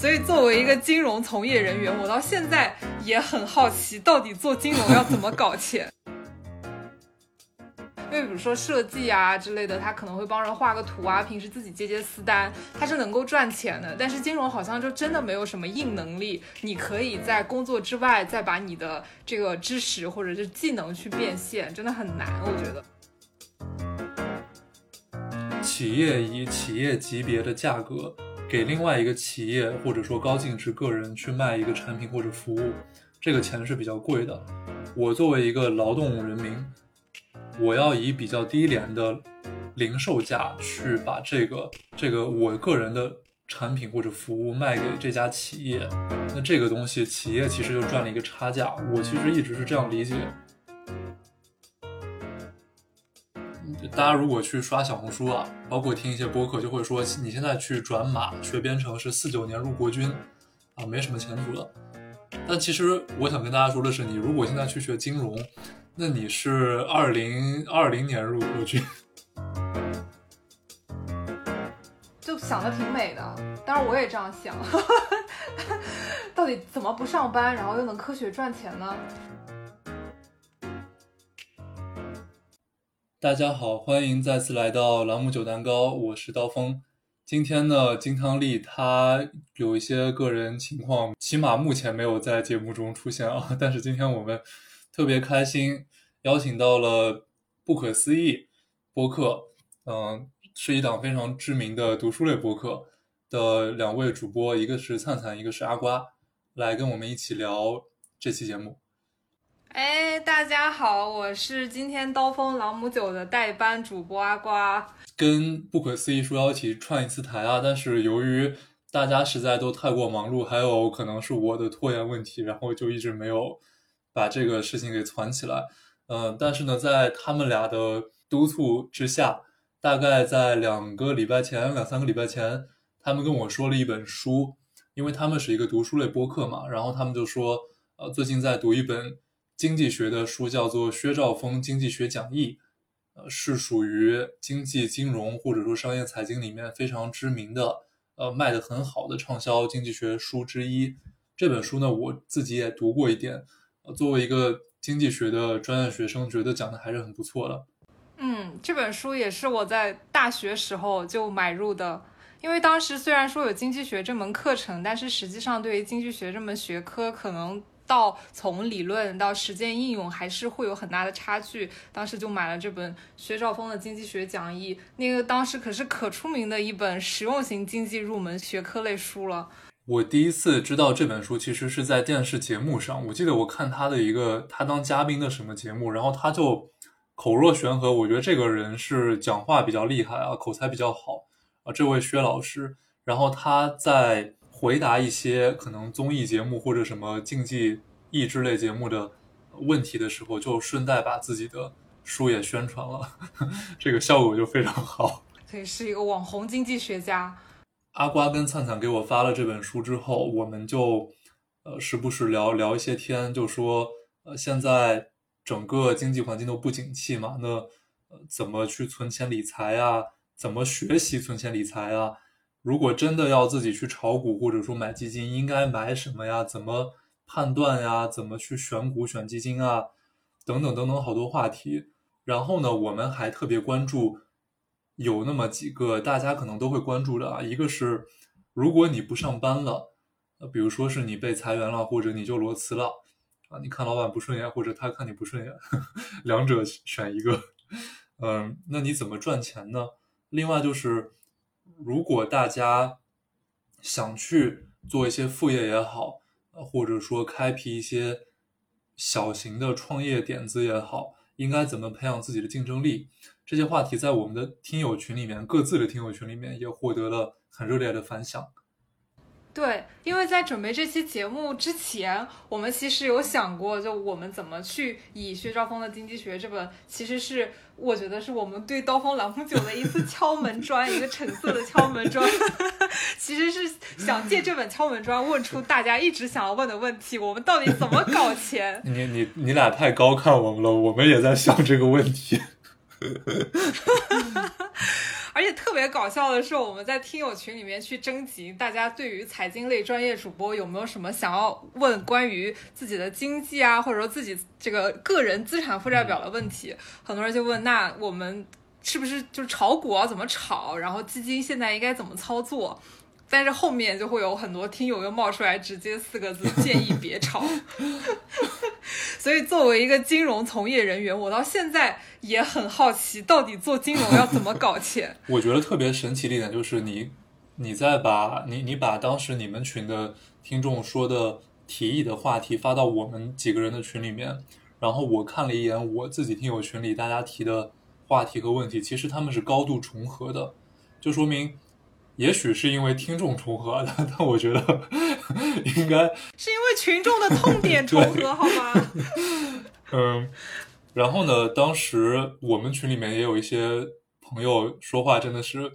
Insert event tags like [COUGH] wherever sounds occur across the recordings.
所以作为一个金融从业人员，我到现在也很好奇，到底做金融要怎么搞钱。[LAUGHS] 因为比如说设计啊之类的，他可能会帮人画个图啊，平时自己接接私单，他是能够赚钱的。但是金融好像就真的没有什么硬能力，你可以在工作之外再把你的这个知识或者是技能去变现，真的很难，我觉得。企业以企业级别的价格给另外一个企业或者说高净值个人去卖一个产品或者服务，这个钱是比较贵的。我作为一个劳动人民。我要以比较低廉的零售价去把这个这个我个人的产品或者服务卖给这家企业，那这个东西企业其实就赚了一个差价。我其实一直是这样理解。大家如果去刷小红书啊，包括听一些播客，就会说你现在去转码学编程是四九年入国军啊，没什么前途了。但其实我想跟大家说的是，你如果现在去学金融，那你是二零二零年入国军，[LAUGHS] 就想的挺美的。当然我也这样想，[LAUGHS] 到底怎么不上班，然后又能科学赚钱呢？大家好，欢迎再次来到朗姆酒蛋糕，我是刀锋。今天呢，金汤力他有一些个人情况，起码目前没有在节目中出现啊。[LAUGHS] 但是今天我们特别开心。邀请到了不可思议播客，嗯，是一档非常知名的读书类播客的两位主播，一个是灿灿，一个是阿瓜，来跟我们一起聊这期节目。哎，大家好，我是今天刀锋朗姆酒的代班主播阿瓜，跟不可思议说要一起串一次台啊，但是由于大家实在都太过忙碌，还有可能是我的拖延问题，然后就一直没有把这个事情给攒起来。嗯，但是呢，在他们俩的督促之下，大概在两个礼拜前、两三个礼拜前，他们跟我说了一本书，因为他们是一个读书类播客嘛，然后他们就说，呃，最近在读一本经济学的书，叫做《薛兆丰经济学讲义》，呃，是属于经济金融或者说商业财经里面非常知名的，呃，卖的很好的畅销经济学书之一。这本书呢，我自己也读过一点，呃，作为一个。经济学的专业学生觉得讲的还是很不错的。嗯，这本书也是我在大学时候就买入的，因为当时虽然说有经济学这门课程，但是实际上对于经济学这门学科，可能到从理论到实践应用还是会有很大的差距。当时就买了这本薛兆丰的经济学讲义，那个当时可是可出名的一本实用型经济入门学科类书了。我第一次知道这本书，其实是在电视节目上。我记得我看他的一个他当嘉宾的什么节目，然后他就口若悬河。我觉得这个人是讲话比较厉害啊，口才比较好啊。这位薛老师，然后他在回答一些可能综艺节目或者什么竞技益智类节目的问题的时候，就顺带把自己的书也宣传了，[LAUGHS] 这个效果就非常好。可以是一个网红经济学家。阿瓜跟灿灿给我发了这本书之后，我们就呃时不时聊聊一些天，就说呃现在整个经济环境都不景气嘛，那呃怎么去存钱理财啊？怎么学习存钱理财啊？如果真的要自己去炒股或者说买基金，应该买什么呀？怎么判断呀？怎么去选股选基金啊？等等等等好多话题。然后呢，我们还特别关注。有那么几个大家可能都会关注的啊，一个是如果你不上班了，呃，比如说是你被裁员了，或者你就裸辞了啊，你看老板不顺眼，或者他看你不顺眼，[LAUGHS] 两者选一个，嗯，那你怎么赚钱呢？另外就是，如果大家想去做一些副业也好，或者说开辟一些小型的创业点子也好，应该怎么培养自己的竞争力？这些话题在我们的听友群里面，各自的听友群里面也获得了很热烈的反响。对，因为在准备这期节目之前，我们其实有想过，就我们怎么去以薛兆丰的经济学这本，其实是我觉得是我们对刀锋朗姆酒的一次敲门砖，一个橙色的敲门砖。[LAUGHS] 其实是想借这本敲门砖问出大家一直想要问的问题：我们到底怎么搞钱？你你你俩太高看我们了，我们也在想这个问题。哈哈哈而且特别搞笑的是，我们在听友群里面去征集大家对于财经类专业主播有没有什么想要问关于自己的经济啊，或者说自己这个个人资产负债表的问题，很多人就问，那我们是不是就是炒股啊？怎么炒？然后基金现在应该怎么操作？但是后面就会有很多听友又冒出来，直接四个字建议别炒。[LAUGHS] 所以作为一个金融从业人员，我到现在也很好奇，到底做金融要怎么搞钱？[LAUGHS] 我觉得特别神奇的一点就是你，你在把你你把当时你们群的听众说的提议的话题发到我们几个人的群里面，然后我看了一眼我自己听友群里大家提的话题和问题，其实他们是高度重合的，就说明。也许是因为听众重合的，[LAUGHS] 但我觉得 [LAUGHS] 应该是因为群众的痛点重合，[LAUGHS] 好吗？嗯，然后呢，当时我们群里面也有一些朋友说话，真的是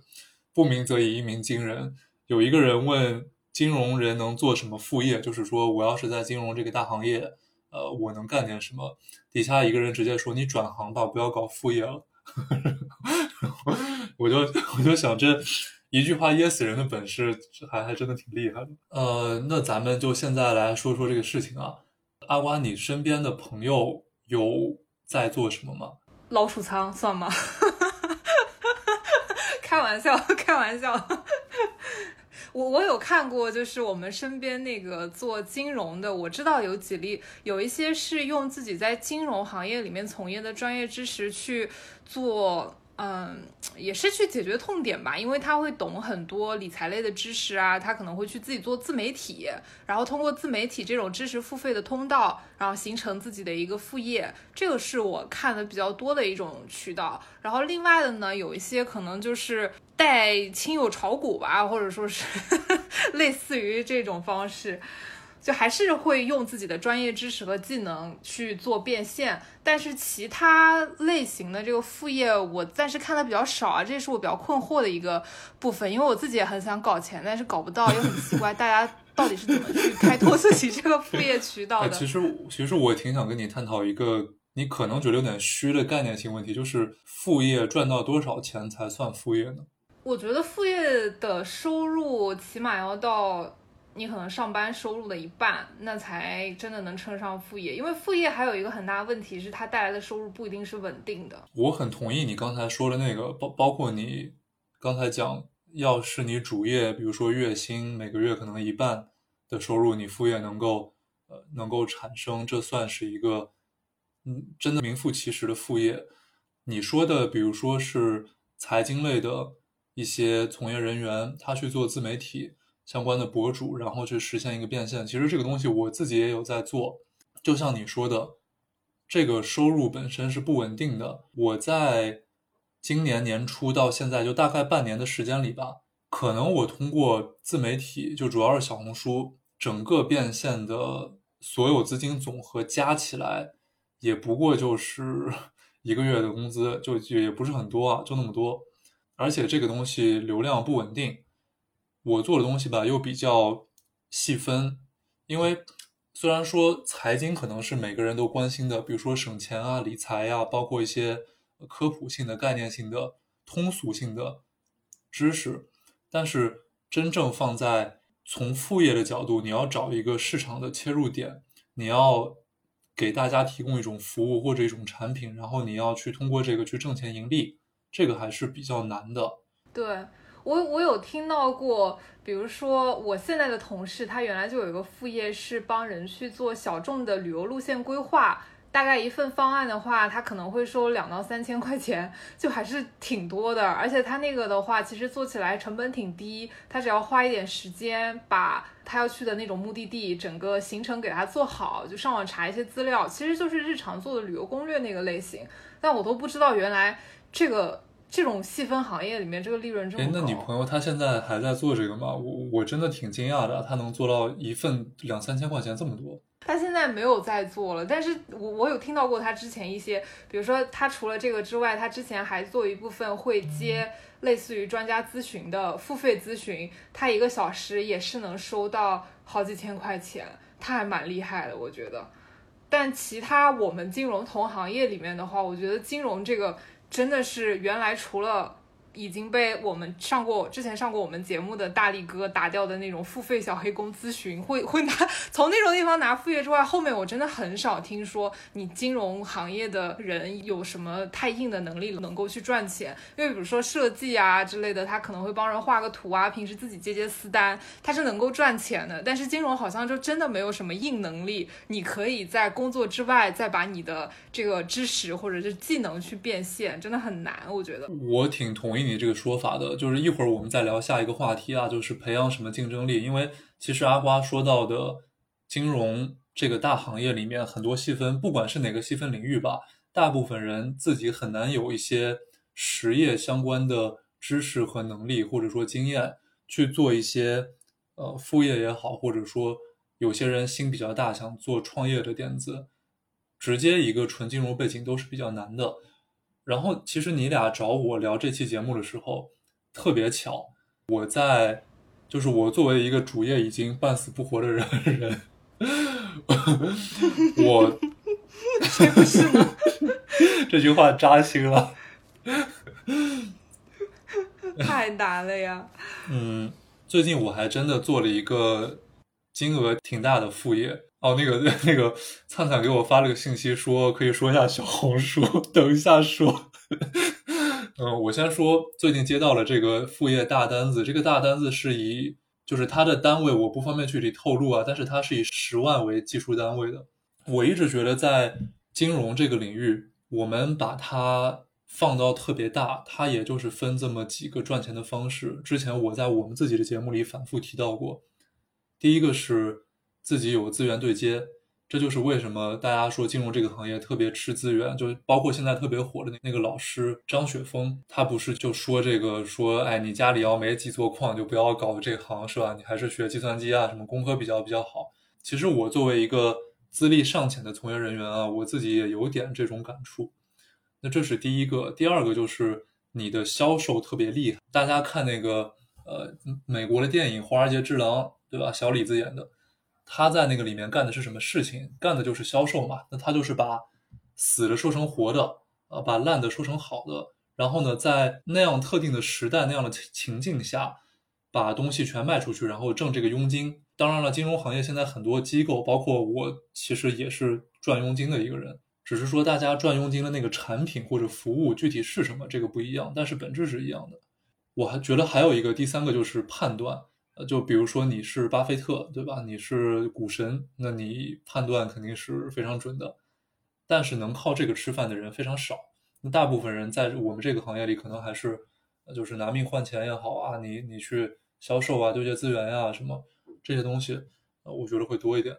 不鸣则已，一鸣惊人。有一个人问金融人能做什么副业，就是说我要是在金融这个大行业，呃，我能干点什么？底下一个人直接说：“你转行吧，不要搞副业了。”我就我就想这。一句话噎死人的本事，还还真的挺厉害的。呃，那咱们就现在来说说这个事情啊。阿瓜，你身边的朋友有在做什么吗？老鼠仓算吗？[LAUGHS] 开玩笑，开玩笑。我我有看过，就是我们身边那个做金融的，我知道有几例，有一些是用自己在金融行业里面从业的专业知识去做。嗯，也是去解决痛点吧，因为他会懂很多理财类的知识啊，他可能会去自己做自媒体，然后通过自媒体这种知识付费的通道，然后形成自己的一个副业，这个是我看的比较多的一种渠道。然后另外的呢，有一些可能就是带亲友炒股吧，或者说是 [LAUGHS] 类似于这种方式。就还是会用自己的专业知识和技能去做变现，但是其他类型的这个副业，我暂时看的比较少啊，这也是我比较困惑的一个部分，因为我自己也很想搞钱，但是搞不到，又很奇怪，大家到底是怎么去开拓自己这个副业渠道的？其实，其实我挺想跟你探讨一个你可能觉得有点虚的概念性问题，就是副业赚到多少钱才算副业呢？我觉得副业的收入起码要到。你可能上班收入的一半，那才真的能称上副业。因为副业还有一个很大问题是，它带来的收入不一定是稳定的。我很同意你刚才说的那个，包包括你刚才讲，要是你主业，比如说月薪每个月可能一半的收入，你副业能够呃能够产生，这算是一个嗯真的名副其实的副业。你说的，比如说是财经类的一些从业人员，他去做自媒体。相关的博主，然后去实现一个变现。其实这个东西我自己也有在做，就像你说的，这个收入本身是不稳定的。我在今年年初到现在，就大概半年的时间里吧，可能我通过自媒体，就主要是小红书，整个变现的所有资金总和加起来，也不过就是 [LAUGHS] 一个月的工资，就也不是很多啊，就那么多。而且这个东西流量不稳定。我做的东西吧，又比较细分，因为虽然说财经可能是每个人都关心的，比如说省钱啊、理财呀，包括一些科普性的、概念性的、通俗性的知识，但是真正放在从副业的角度，你要找一个市场的切入点，你要给大家提供一种服务或者一种产品，然后你要去通过这个去挣钱盈利，这个还是比较难的。对。我我有听到过，比如说我现在的同事，他原来就有一个副业，是帮人去做小众的旅游路线规划。大概一份方案的话，他可能会收两到三千块钱，[LAUGHS] 就还是挺多的。而且他那个的话，其实做起来成本挺低，他只要花一点时间，把他要去的那种目的地整个行程给他做好，就上网查一些资料，其实就是日常做的旅游攻略那个类型。但我都不知道原来这个。这种细分行业里面，这个利润这么高。那你朋友他现在还在做这个吗？我我真的挺惊讶的，他能做到一份两三千块钱这么多。他现在没有在做了，但是我我有听到过他之前一些，比如说他除了这个之外，他之前还做一部分会接类似于专家咨询的付费咨询，他一个小时也是能收到好几千块钱，他还蛮厉害的，我觉得。但其他我们金融同行业里面的话，我觉得金融这个。真的是原来除了已经被我们上过之前上过我们节目的大力哥打掉的那种付费小黑工咨询，会会拿 [LAUGHS] 从那种地方拿副业之外，后面我真的很少听说你金融行业的人有什么太硬的能力能够去赚钱。因为比如说设计啊之类的，他可能会帮人画个图啊，平时自己接接私单，他是能够赚钱的。但是金融好像就真的没有什么硬能力，你可以在工作之外再把你的这个知识或者是技能去变现，真的很难，我觉得。我挺同意你这个说法的，就是一会儿我们再聊下一个话题啊，就是培养什么竞争力。因为其实阿瓜说到的金融这个大行业里面，很多细分，不管是哪个细分领域吧，大部分人自己很难有一些实业相关的知识和能力，或者说经验去做一些呃副业也好，或者说有些人心比较大，想做创业的点子，直接一个纯金融背景都是比较难的。然后，其实你俩找我聊这期节目的时候，特别巧，我在，就是我作为一个主业已经半死不活的人人，我，不是吗？这句话扎心了，太难了呀。嗯，最近我还真的做了一个金额挺大的副业。哦，那个那个灿灿给我发了个信息，说可以说一下小红书，等一下说。嗯，我先说，最近接到了这个副业大单子，这个大单子是以就是它的单位我不方便具体透露啊，但是它是以十万为计数单位的。我一直觉得在金融这个领域，我们把它放到特别大，它也就是分这么几个赚钱的方式。之前我在我们自己的节目里反复提到过，第一个是。自己有资源对接，这就是为什么大家说金融这个行业特别吃资源。就包括现在特别火的那那个老师张雪峰，他不是就说这个说，哎，你家里要没几座矿，就不要搞这行，是吧？你还是学计算机啊，什么工科比较比较好。其实我作为一个资历尚浅的从业人员啊，我自己也有点这种感触。那这是第一个，第二个就是你的销售特别厉害。大家看那个呃美国的电影《华尔街之狼》，对吧？小李子演的。他在那个里面干的是什么事情？干的就是销售嘛。那他就是把死的说成活的，呃，把烂的说成好的。然后呢，在那样特定的时代、那样的情境下，把东西全卖出去，然后挣这个佣金。当然了，金融行业现在很多机构，包括我，其实也是赚佣金的一个人。只是说大家赚佣金的那个产品或者服务具体是什么，这个不一样，但是本质是一样的。我还觉得还有一个第三个就是判断。呃，就比如说你是巴菲特，对吧？你是股神，那你判断肯定是非常准的。但是能靠这个吃饭的人非常少。那大部分人在我们这个行业里，可能还是就是拿命换钱也好啊，你你去销售啊，对接资源呀，什么这些东西，呃，我觉得会多一点。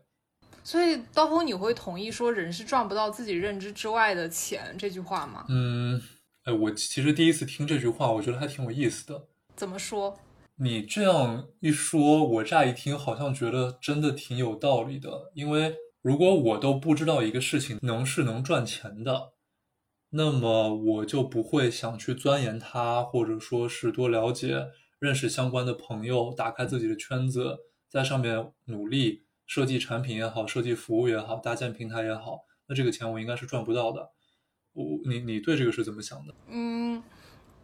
所以刀锋，你会同意说人是赚不到自己认知之外的钱这句话吗？嗯，哎，我其实第一次听这句话，我觉得还挺有意思的。怎么说？你这样一说，我乍一听好像觉得真的挺有道理的。因为如果我都不知道一个事情能是能赚钱的，那么我就不会想去钻研它，或者说是多了解、认识相关的朋友，打开自己的圈子，在上面努力设计产品也好，设计服务也好，搭建平台也好，那这个钱我应该是赚不到的。我，你，你对这个是怎么想的？嗯。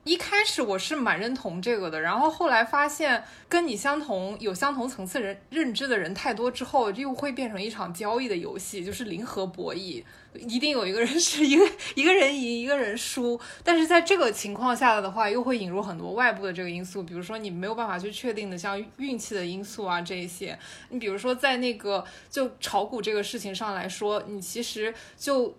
一开始我是蛮认同这个的，然后后来发现跟你相同、有相同层次人认知的人太多之后，又会变成一场交易的游戏，就是零和博弈，一定有一个人是一个一个人赢，一个人输。但是在这个情况下的话，又会引入很多外部的这个因素，比如说你没有办法去确定的，像运气的因素啊这一些。你比如说在那个就炒股这个事情上来说，你其实就。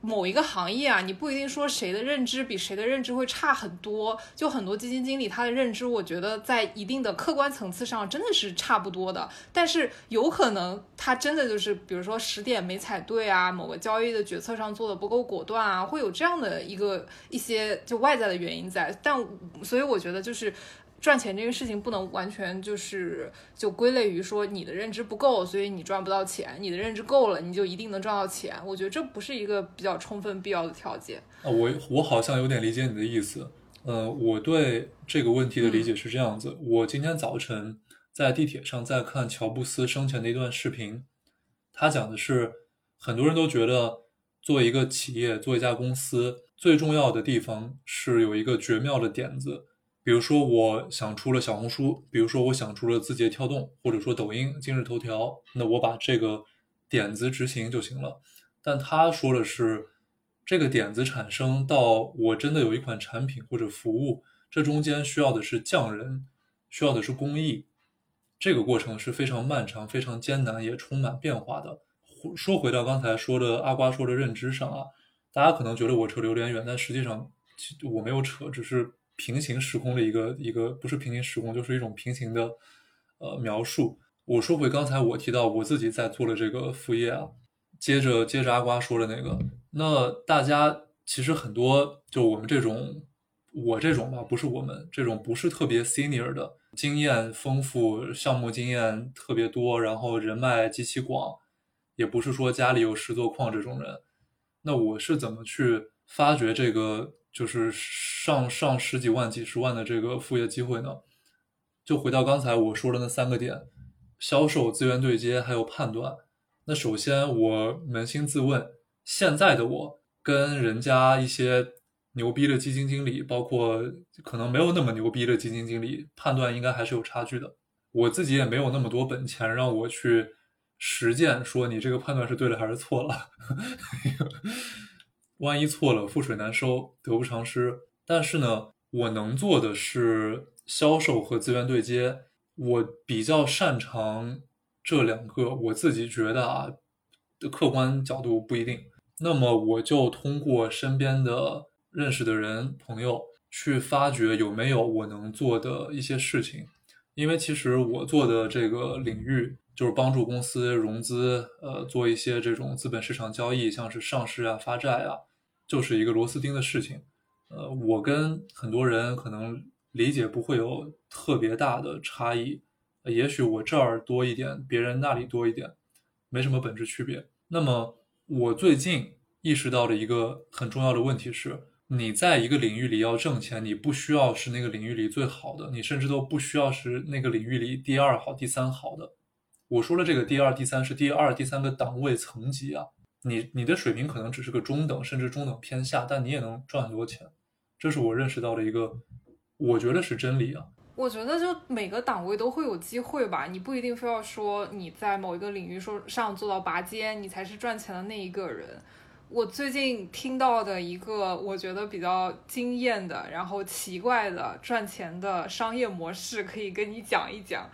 某一个行业啊，你不一定说谁的认知比谁的认知会差很多。就很多基金经理他的认知，我觉得在一定的客观层次上真的是差不多的。但是有可能他真的就是，比如说十点没踩对啊，某个交易的决策上做的不够果断啊，会有这样的一个一些就外在的原因在。但所以我觉得就是。赚钱这个事情不能完全就是就归类于说你的认知不够，所以你赚不到钱；你的认知够了，你就一定能赚到钱。我觉得这不是一个比较充分必要的条件啊。我我好像有点理解你的意思。呃，我对这个问题的理解是这样子：我今天早晨在地铁上在看乔布斯生前的一段视频，他讲的是很多人都觉得做一个企业、做一家公司最重要的地方是有一个绝妙的点子，比如说我想出了小红书，比如说我想出了字节跳动，或者说抖音、今日头条，那我把这个点子执行就行了。但他说的是，这个点子产生到我真的有一款产品或者服务，这中间需要的是匠人，需要的是工艺，这个过程是非常漫长、非常艰难，也充满变化的。说回到刚才说的阿瓜说的认知上啊，大家可能觉得我扯的有点远，但实际上我没有扯，只是平行时空的一个一个不是平行时空，就是一种平行的呃描述。我说回刚才我提到我自己在做的这个副业啊，接着接着阿瓜说的那个，那大家其实很多就我们这种我这种吧，不是我们这种不是特别 senior 的经验丰富，项目经验特别多，然后人脉极其广。也不是说家里有十座矿这种人，那我是怎么去发掘这个就是上上十几万、几十万的这个副业机会呢？就回到刚才我说的那三个点：销售、资源对接，还有判断。那首先我扪心自问，现在的我跟人家一些牛逼的基金经理，包括可能没有那么牛逼的基金经理，判断应该还是有差距的。我自己也没有那么多本钱让我去。实践说你这个判断是对了还是错了？[LAUGHS] 万一错了，覆水难收，得不偿失。但是呢，我能做的是销售和资源对接，我比较擅长这两个。我自己觉得啊，客观角度不一定。那么我就通过身边的认识的人朋友去发掘有没有我能做的一些事情，因为其实我做的这个领域。就是帮助公司融资，呃，做一些这种资本市场交易，像是上市啊、发债啊，就是一个螺丝钉的事情。呃，我跟很多人可能理解不会有特别大的差异，也许我这儿多一点，别人那里多一点，没什么本质区别。那么，我最近意识到的一个很重要的问题是，你在一个领域里要挣钱，你不需要是那个领域里最好的，你甚至都不需要是那个领域里第二好、第三好的。我说了这个第二、第三是第二、第三个档位层级啊，你你的水平可能只是个中等，甚至中等偏下，但你也能赚很多钱，这是我认识到的一个，我觉得是真理啊。我觉得就每个档位都会有机会吧，你不一定非要说你在某一个领域说上做到拔尖，你才是赚钱的那一个人。我最近听到的一个我觉得比较惊艳的，然后奇怪的赚钱的商业模式，可以跟你讲一讲。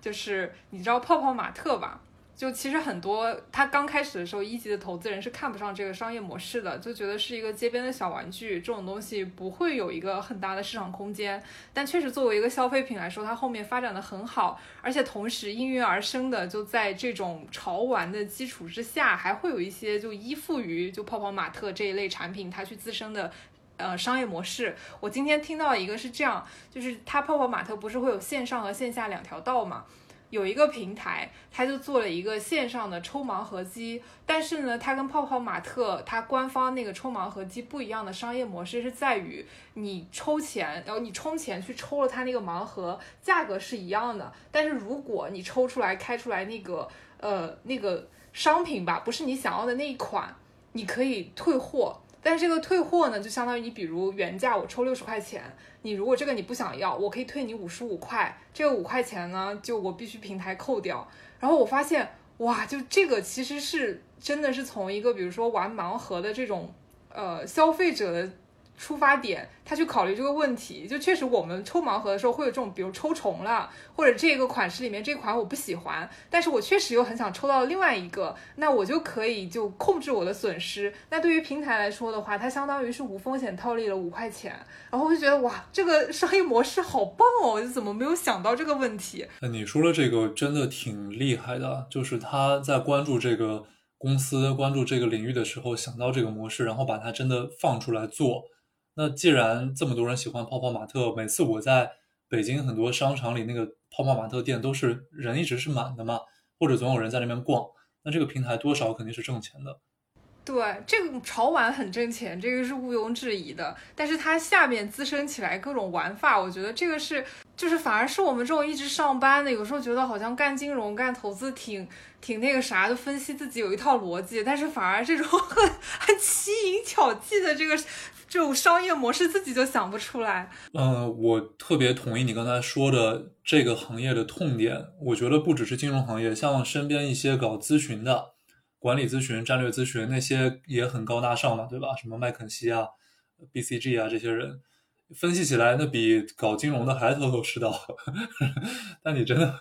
就是你知道泡泡玛特吧？就其实很多，他刚开始的时候，一级的投资人是看不上这个商业模式的，就觉得是一个街边的小玩具，这种东西不会有一个很大的市场空间。但确实作为一个消费品来说，它后面发展的很好，而且同时应运而生的，就在这种潮玩的基础之下，还会有一些就依附于就泡泡玛特这一类产品，它去自身的。呃，商业模式，我今天听到一个是这样，就是它泡泡玛特不是会有线上和线下两条道嘛？有一个平台，它就做了一个线上的抽盲盒机，但是呢，它跟泡泡玛特它官方那个抽盲盒机不一样的商业模式是在于，你抽钱，然后你充钱去抽了它那个盲盒，价格是一样的，但是如果你抽出来开出来那个呃那个商品吧，不是你想要的那一款，你可以退货。但是这个退货呢，就相当于你比如原价我抽六十块钱，你如果这个你不想要，我可以退你五十五块，这个五块钱呢，就我必须平台扣掉。然后我发现，哇，就这个其实是真的是从一个比如说玩盲盒的这种呃消费者的。出发点，他去考虑这个问题，就确实我们抽盲盒的时候会有这种，比如抽重了，或者这个款式里面这款我不喜欢，但是我确实又很想抽到另外一个，那我就可以就控制我的损失。那对于平台来说的话，它相当于是无风险套利了五块钱，然后我就觉得哇，这个商业模式好棒哦，我就怎么没有想到这个问题？那你说的这个真的挺厉害的，就是他在关注这个公司、关注这个领域的时候想到这个模式，然后把它真的放出来做。那既然这么多人喜欢泡泡玛特，每次我在北京很多商场里那个泡泡玛特店都是人一直是满的嘛，或者总有人在那边逛，那这个平台多少肯定是挣钱的。对，这个潮玩很挣钱，这个是毋庸置疑的。但是它下面滋生起来各种玩法，我觉得这个是，就是反而是我们这种一直上班的，有时候觉得好像干金融、干投资挺挺那个啥的，分析自己有一套逻辑，但是反而这种 [LAUGHS] 很很奇淫巧技的这个这种商业模式自己就想不出来。嗯，我特别同意你刚才说的这个行业的痛点。我觉得不只是金融行业，像身边一些搞咨询的。管理咨询、战略咨询那些也很高大上嘛，对吧？什么麦肯锡啊、BCG 啊这些人，分析起来那比搞金融的还头头是道。[LAUGHS] 但你真的？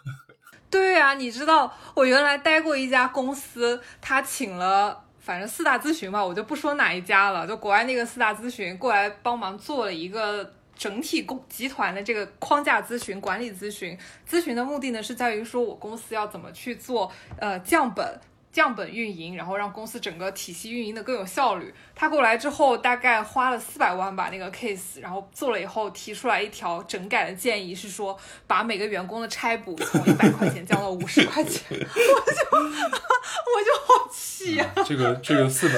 对呀，你知道我原来待过一家公司，他请了反正四大咨询嘛，我就不说哪一家了，就国外那个四大咨询过来帮忙做了一个整体公集团的这个框架咨询、管理咨询。咨询的目的呢，是在于说我公司要怎么去做呃降本。降本运营，然后让公司整个体系运营的更有效率。他过来之后，大概花了四百万把那个 case，然后做了以后提出来一条整改的建议，是说把每个员工的差补从一百块钱降到五十块钱。[LAUGHS] 我就我就好气呀！这个这个四百，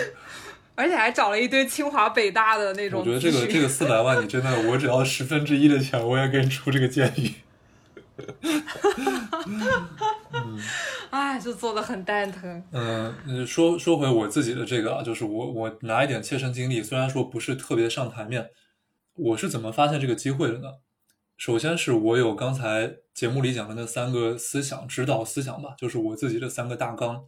而且还找了一堆清华北大的那种。我觉得这个这个四百万，你真的，我只要十分之一的钱，我也给你出这个建议。哈哈，哎，就做的很蛋疼。嗯，说说回我自己的这个啊，就是我我拿一点切身经历，虽然说不是特别上台面，我是怎么发现这个机会的呢？首先是我有刚才节目里讲的那三个思想指导思想吧，就是我自己的三个大纲。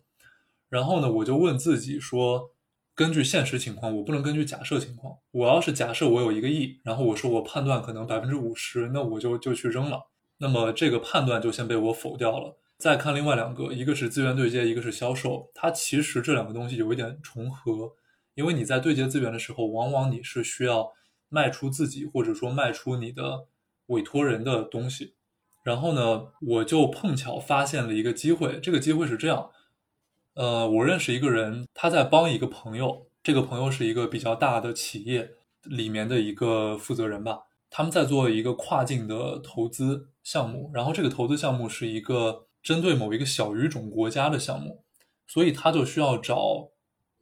然后呢，我就问自己说，根据现实情况，我不能根据假设情况。我要是假设我有一个亿，然后我说我判断可能百分之五十，那我就就去扔了。那么这个判断就先被我否掉了。再看另外两个，一个是资源对接，一个是销售。它其实这两个东西有一点重合，因为你在对接资源的时候，往往你是需要卖出自己，或者说卖出你的委托人的东西。然后呢，我就碰巧发现了一个机会。这个机会是这样：呃，我认识一个人，他在帮一个朋友，这个朋友是一个比较大的企业里面的一个负责人吧。他们在做一个跨境的投资项目，然后这个投资项目是一个针对某一个小语种国家的项目，所以他就需要找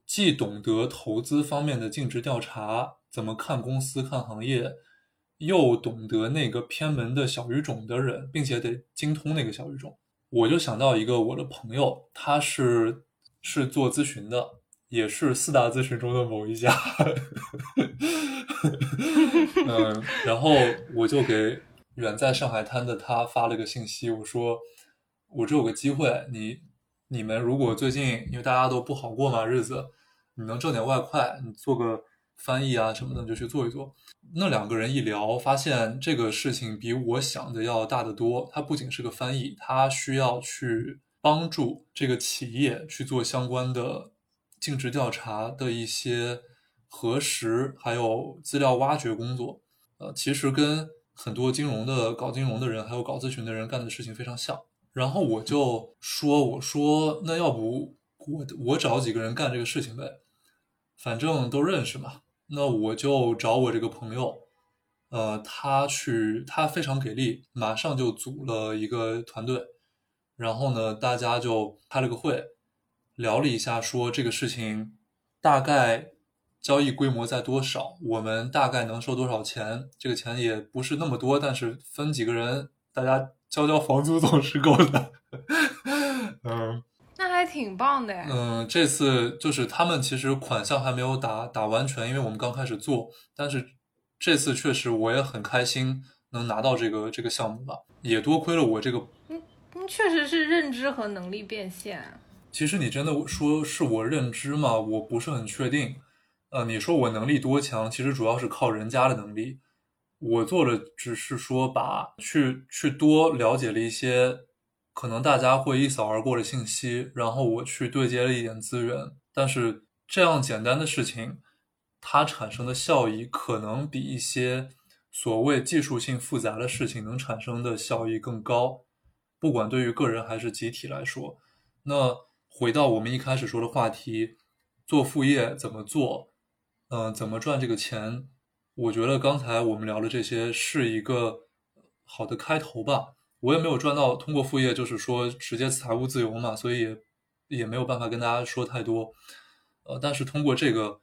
既懂得投资方面的尽职调查，怎么看公司、看行业，又懂得那个偏门的小语种的人，并且得精通那个小语种。我就想到一个我的朋友，他是是做咨询的。也是四大咨询中的某一家，嗯，然后我就给远在上海滩的他发了个信息，我说我这有个机会，你你们如果最近因为大家都不好过嘛日子，你能挣点外快，你做个翻译啊什么的你就去做一做。那两个人一聊，发现这个事情比我想的要大得多。他不仅是个翻译，他需要去帮助这个企业去做相关的。尽职调查的一些核实，还有资料挖掘工作，呃，其实跟很多金融的搞金融的人，还有搞咨询的人干的事情非常像。然后我就说，我说那要不我我找几个人干这个事情呗，反正都认识嘛。那我就找我这个朋友，呃，他去，他非常给力，马上就组了一个团队，然后呢，大家就开了个会。聊了一下，说这个事情大概交易规模在多少，我们大概能收多少钱？这个钱也不是那么多，但是分几个人，大家交交房租总是够的。[LAUGHS] 嗯，那还挺棒的。嗯，这次就是他们其实款项还没有打打完全，因为我们刚开始做，但是这次确实我也很开心能拿到这个这个项目吧，也多亏了我这个。嗯，确实是认知和能力变现。其实你真的说是我认知吗？我不是很确定。呃，你说我能力多强？其实主要是靠人家的能力。我做的只是说把去去多了解了一些可能大家会一扫而过的信息，然后我去对接了一点资源。但是这样简单的事情，它产生的效益可能比一些所谓技术性复杂的事情能产生的效益更高。不管对于个人还是集体来说，那。回到我们一开始说的话题，做副业怎么做？嗯，怎么赚这个钱？我觉得刚才我们聊的这些是一个好的开头吧。我也没有赚到通过副业，就是说直接财务自由嘛，所以也也没有办法跟大家说太多。呃，但是通过这个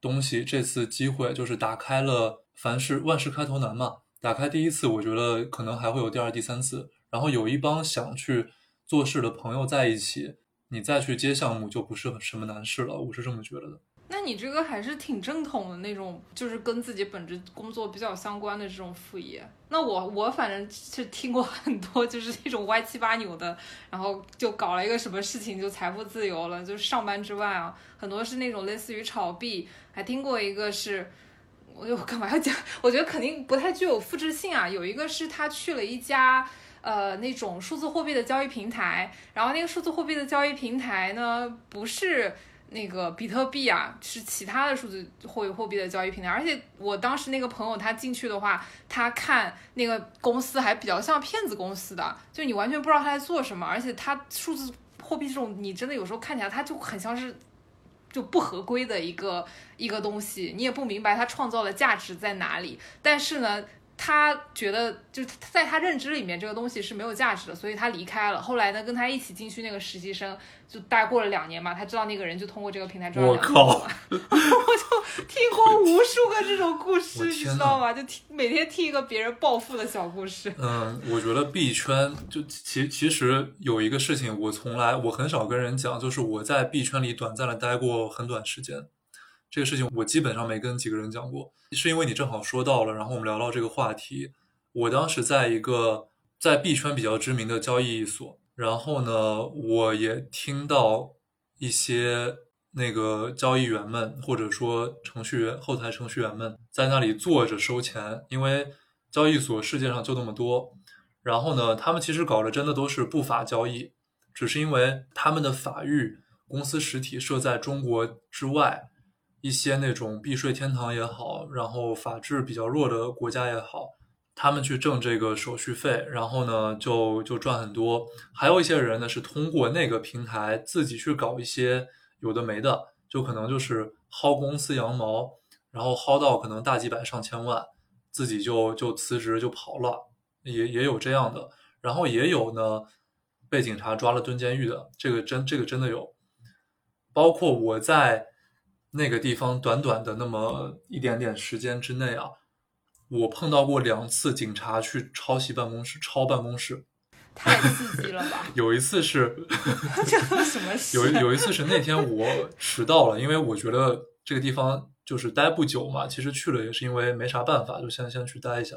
东西，这次机会就是打开了，凡事万事开头难嘛，打开第一次，我觉得可能还会有第二、第三次，然后有一帮想去做事的朋友在一起，你再去接项目就不是什么难事了，我是这么觉得的。那你这个还是挺正统的那种，就是跟自己本职工作比较相关的这种副业。那我我反正是听过很多，就是那种歪七八扭的，然后就搞了一个什么事情就财富自由了，就是上班之外啊，很多是那种类似于炒币。还听过一个是，我我干嘛要讲？我觉得肯定不太具有复制性啊。有一个是他去了一家呃那种数字货币的交易平台，然后那个数字货币的交易平台呢不是。那个比特币啊，是其他的数字货货币的交易平台，而且我当时那个朋友他进去的话，他看那个公司还比较像骗子公司的，就你完全不知道他在做什么，而且他数字货币这种，你真的有时候看起来他就很像是就不合规的一个一个东西，你也不明白它创造的价值在哪里，但是呢。他觉得，就是在他认知里面，这个东西是没有价值的，所以他离开了。后来呢，跟他一起进去那个实习生，就待过了两年嘛，他知道那个人就通过这个平台赚了两万。我靠！我就听过无数个这种故事，你知道吗？就听每天听一个别人暴富的小故事。[LAUGHS] 嗯，我觉得币圈就其其实有一个事情，我从来我很少跟人讲，就是我在币圈里短暂的待过很短时间。这个事情我基本上没跟几个人讲过，是因为你正好说到了，然后我们聊到这个话题。我当时在一个在币圈比较知名的交易所，然后呢，我也听到一些那个交易员们或者说程序员、后台程序员们在那里坐着收钱，因为交易所世界上就那么多。然后呢，他们其实搞的真的都是不法交易，只是因为他们的法域公司实体设在中国之外。一些那种避税天堂也好，然后法治比较弱的国家也好，他们去挣这个手续费，然后呢就就赚很多。还有一些人呢是通过那个平台自己去搞一些有的没的，就可能就是薅公司羊毛，然后薅到可能大几百上千万，自己就就辞职就跑了，也也有这样的。然后也有呢被警察抓了蹲监狱的，这个真这个真的有，包括我在。那个地方短短的那么一点点时间之内啊，我碰到过两次警察去抄袭办公室、抄办公室，太刺激了吧！[LAUGHS] 有一次是 [LAUGHS] 这什么事？有有一次是那天我迟到了，因为我觉得这个地方就是待不久嘛。其实去了也是因为没啥办法，就先先去待一下。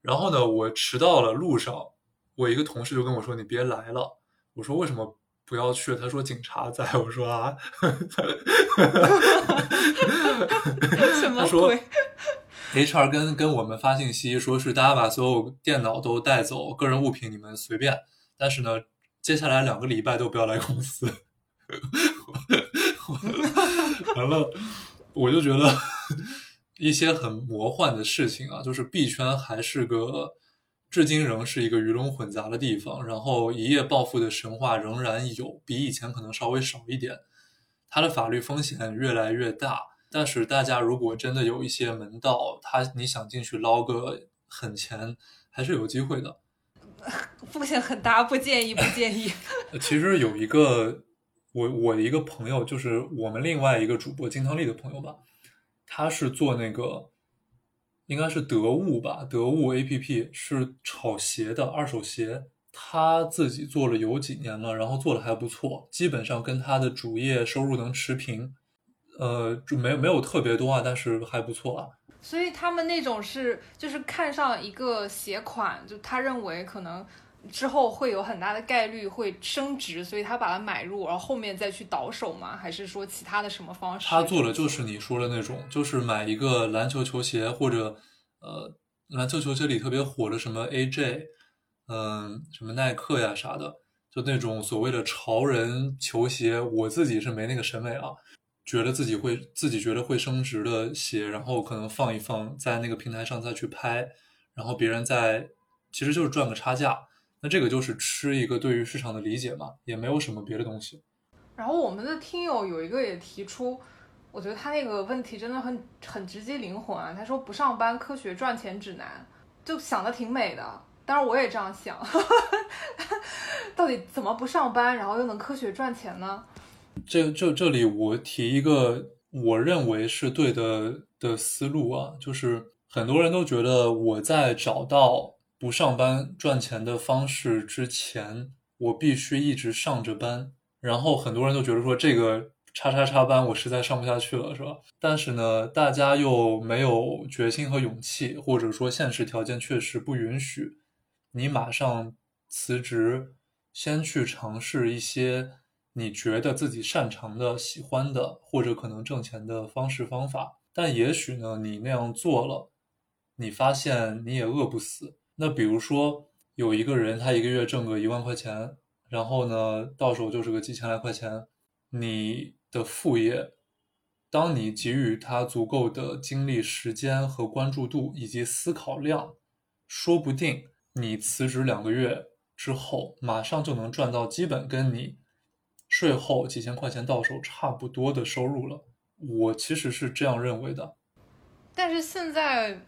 然后呢，我迟到了，路上我一个同事就跟我说：“你别来了。”我说：“为什么？”不要去，他说警察在，我说啊，[LAUGHS] 他说 HR 跟跟我们发信息，说是大家把所有电脑都带走，个人物品你们随便，但是呢，接下来两个礼拜都不要来公司。完了，我就觉得 [LAUGHS] 一些很魔幻的事情啊，就是币圈还是个。至今仍是一个鱼龙混杂的地方，然后一夜暴富的神话仍然有，比以前可能稍微少一点。它的法律风险越来越大，但是大家如果真的有一些门道，他你想进去捞个狠钱，还是有机会的。[LAUGHS] 风险很大，不建议，不建议。[LAUGHS] 其实有一个我我一个朋友，就是我们另外一个主播金汤力的朋友吧，他是做那个。应该是得物吧，得物 A P P 是炒鞋的二手鞋，他自己做了有几年了，然后做的还不错，基本上跟他的主业收入能持平，呃，就没没有特别多啊，但是还不错啊。所以他们那种是就是看上一个鞋款，就他认为可能。之后会有很大的概率会升值，所以他把它买入，然后后面再去倒手吗？还是说其他的什么方式？他做的就是你说的那种，就是买一个篮球球鞋，或者呃，篮球球鞋里特别火的什么 AJ，嗯，什么耐克呀啥的，就那种所谓的潮人球鞋。我自己是没那个审美啊，觉得自己会自己觉得会升值的鞋，然后可能放一放在那个平台上再去拍，然后别人再其实就是赚个差价。那这个就是吃一个对于市场的理解嘛，也没有什么别的东西。然后我们的听友有一个也提出，我觉得他那个问题真的很很直击灵魂啊。他说不上班科学赚钱指南，就想的挺美的。当然我也这样想，[LAUGHS] 到底怎么不上班，然后又能科学赚钱呢？这这这里我提一个我认为是对的的思路啊，就是很多人都觉得我在找到不上班赚钱的方式之前，我必须一直上着班。然后很多人都觉得说这个叉叉叉班我实在上不下去了，是吧？但是呢，大家又没有决心和勇气，或者说现实条件确实不允许你马上辞职，先去尝试一些。你觉得自己擅长的、喜欢的，或者可能挣钱的方式方法，但也许呢，你那样做了，你发现你也饿不死。那比如说，有一个人他一个月挣个一万块钱，然后呢，到手就是个几千来块钱。你的副业，当你给予他足够的精力、时间和关注度以及思考量，说不定你辞职两个月之后，马上就能赚到基本跟你。税后几千块钱到手，差不多的收入了。我其实是这样认为的。但是现在，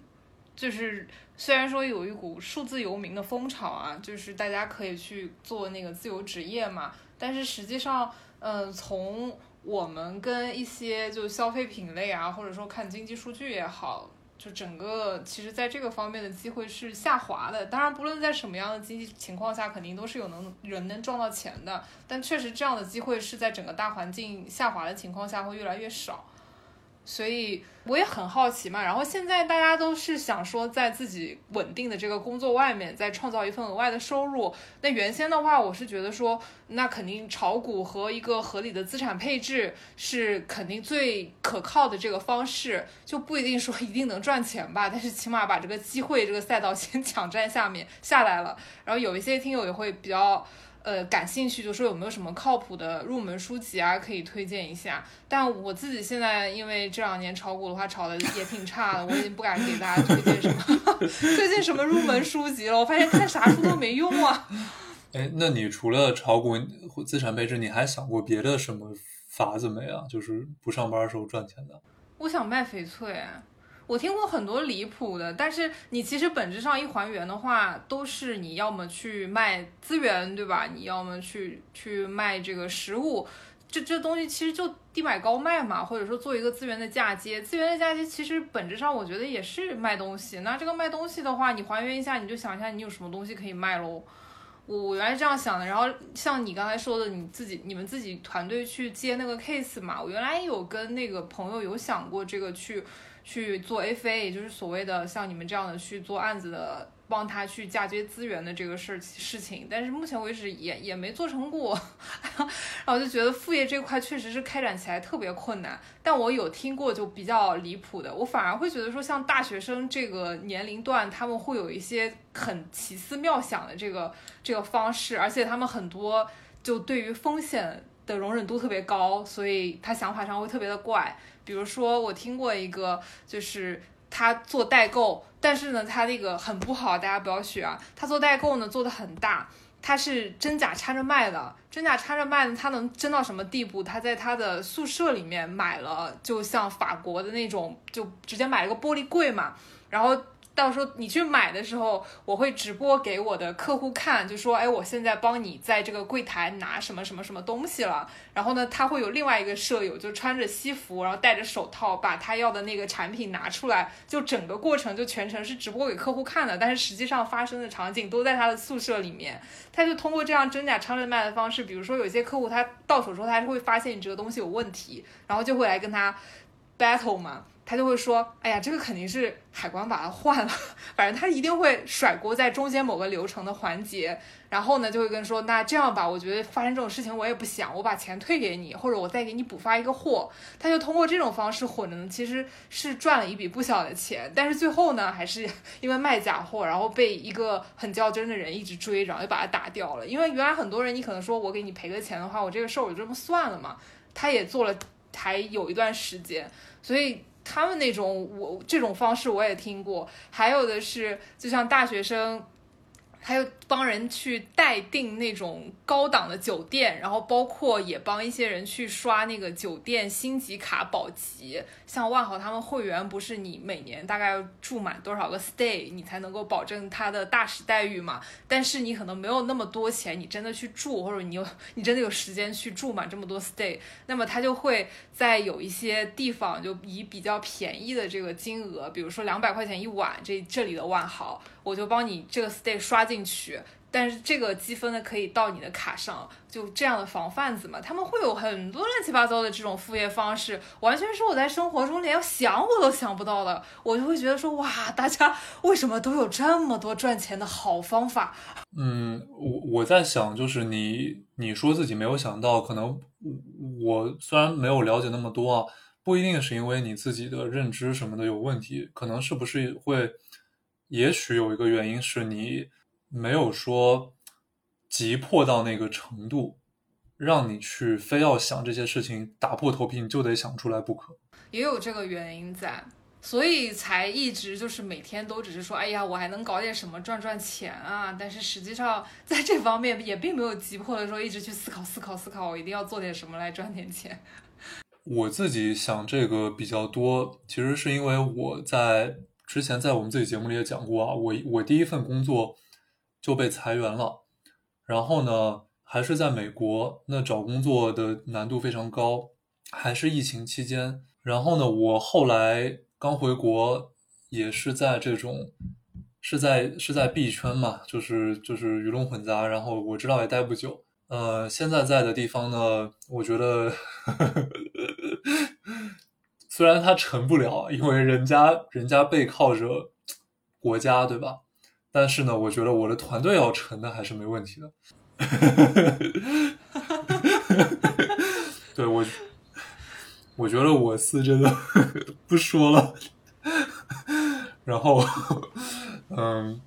就是虽然说有一股数字游民的风潮啊，就是大家可以去做那个自由职业嘛。但是实际上，嗯，从我们跟一些就消费品类啊，或者说看经济数据也好。就整个，其实在这个方面的机会是下滑的。当然，不论在什么样的经济情况下，肯定都是有能人能赚到钱的。但确实，这样的机会是在整个大环境下滑的情况下会越来越少。所以我也很好奇嘛，然后现在大家都是想说，在自己稳定的这个工作外面再创造一份额外的收入。那原先的话，我是觉得说，那肯定炒股和一个合理的资产配置是肯定最可靠的这个方式，就不一定说一定能赚钱吧，但是起码把这个机会这个赛道先抢占下面下来了。然后有一些听友也会比较。呃，感兴趣就说有没有什么靠谱的入门书籍啊，可以推荐一下。但我自己现在因为这两年炒股的话炒的也挺差的，我已经不敢给大家推荐什么 [LAUGHS] 推荐什么入门书籍了。我发现看啥书都没用啊。[LAUGHS] 哎，那你除了炒股、资产配置，你还想过别的什么法子没啊？就是不上班时候赚钱的。我想卖翡翠。我听过很多离谱的，但是你其实本质上一还原的话，都是你要么去卖资源，对吧？你要么去去卖这个实物，这这东西其实就低买高卖嘛，或者说做一个资源的嫁接。资源的嫁接其实本质上我觉得也是卖东西。那这个卖东西的话，你还原一下，你就想一下你有什么东西可以卖喽。我原来这样想的。然后像你刚才说的，你自己你们自己团队去接那个 case 嘛，我原来有跟那个朋友有想过这个去。去做 FA，也就是所谓的像你们这样的去做案子的，帮他去嫁接资源的这个事事情，但是目前为止也也没做成过，[LAUGHS] 然后就觉得副业这块确实是开展起来特别困难。但我有听过就比较离谱的，我反而会觉得说像大学生这个年龄段，他们会有一些很奇思妙想的这个这个方式，而且他们很多就对于风险的容忍度特别高，所以他想法上会特别的怪。比如说，我听过一个，就是他做代购，但是呢，他那个很不好，大家不要学啊。他做代购呢，做的很大，他是真假掺着卖的，真假掺着卖呢，他能真到什么地步？他在他的宿舍里面买了，就像法国的那种，就直接买了个玻璃柜嘛，然后。到时候你去买的时候，我会直播给我的客户看，就说，哎，我现在帮你在这个柜台拿什么什么什么东西了。然后呢，他会有另外一个舍友，就穿着西服，然后戴着手套，把他要的那个产品拿出来，就整个过程就全程是直播给客户看的。但是实际上发生的场景都在他的宿舍里面。他就通过这样真假掺着卖的方式，比如说有些客户他到手之后，他是会发现你这个东西有问题，然后就会来跟他 battle 嘛。他就会说：“哎呀，这个肯定是海关把它换了，[LAUGHS] 反正他一定会甩锅在中间某个流程的环节。然后呢，就会跟说：那这样吧，我觉得发生这种事情我也不想，我把钱退给你，或者我再给你补发一个货。他就通过这种方式混着呢，其实是赚了一笔不小的钱。但是最后呢，还是 [LAUGHS] 因为卖假货，然后被一个很较真的人一直追，然后又把他打掉了。因为原来很多人，你可能说我给你赔个钱的话，我这个事儿我就这么算了嘛。他也做了，还有一段时间，所以。”他们那种我这种方式我也听过，还有的是就像大学生，他又帮人去代订那种高档的酒店，然后包括也帮一些人去刷那个酒店星级卡保级。像万豪他们会员不是你每年大概要住满多少个 stay，你才能够保证他的大使待遇嘛？但是你可能没有那么多钱，你真的去住，或者你有你真的有时间去住满这么多 stay，那么他就会在有一些地方就以比较便宜的这个金额，比如说两百块钱一晚，这这里的万豪，我就帮你这个 stay 刷进去。但是这个积分呢，可以到你的卡上，就这样的防贩子嘛，他们会有很多乱七八糟的这种副业方式，完全是我在生活中连想我都想不到的，我就会觉得说，哇，大家为什么都有这么多赚钱的好方法？嗯，我我在想，就是你你说自己没有想到，可能我虽然没有了解那么多啊，不一定是因为你自己的认知什么的有问题，可能是不是会，也许有一个原因是你。没有说急迫到那个程度，让你去非要想这些事情，打破头皮你就得想出来不可。也有这个原因在，所以才一直就是每天都只是说，哎呀，我还能搞点什么赚赚钱啊。但是实际上在这方面也并没有急迫的说一直去思考思考思考，我一定要做点什么来赚点钱。[LAUGHS] 我自己想这个比较多，其实是因为我在之前在我们自己节目里也讲过啊，我我第一份工作。就被裁员了，然后呢，还是在美国，那找工作的难度非常高，还是疫情期间。然后呢，我后来刚回国，也是在这种，是在是在币圈嘛，就是就是鱼龙混杂。然后我知道也待不久。呃，现在在的地方呢，我觉得虽然它成不了，因为人家人家背靠着国家，对吧？但是呢，我觉得我的团队要成的还是没问题的。[LAUGHS] 对我，我觉得我是真的 [LAUGHS] 不说了。然后，嗯，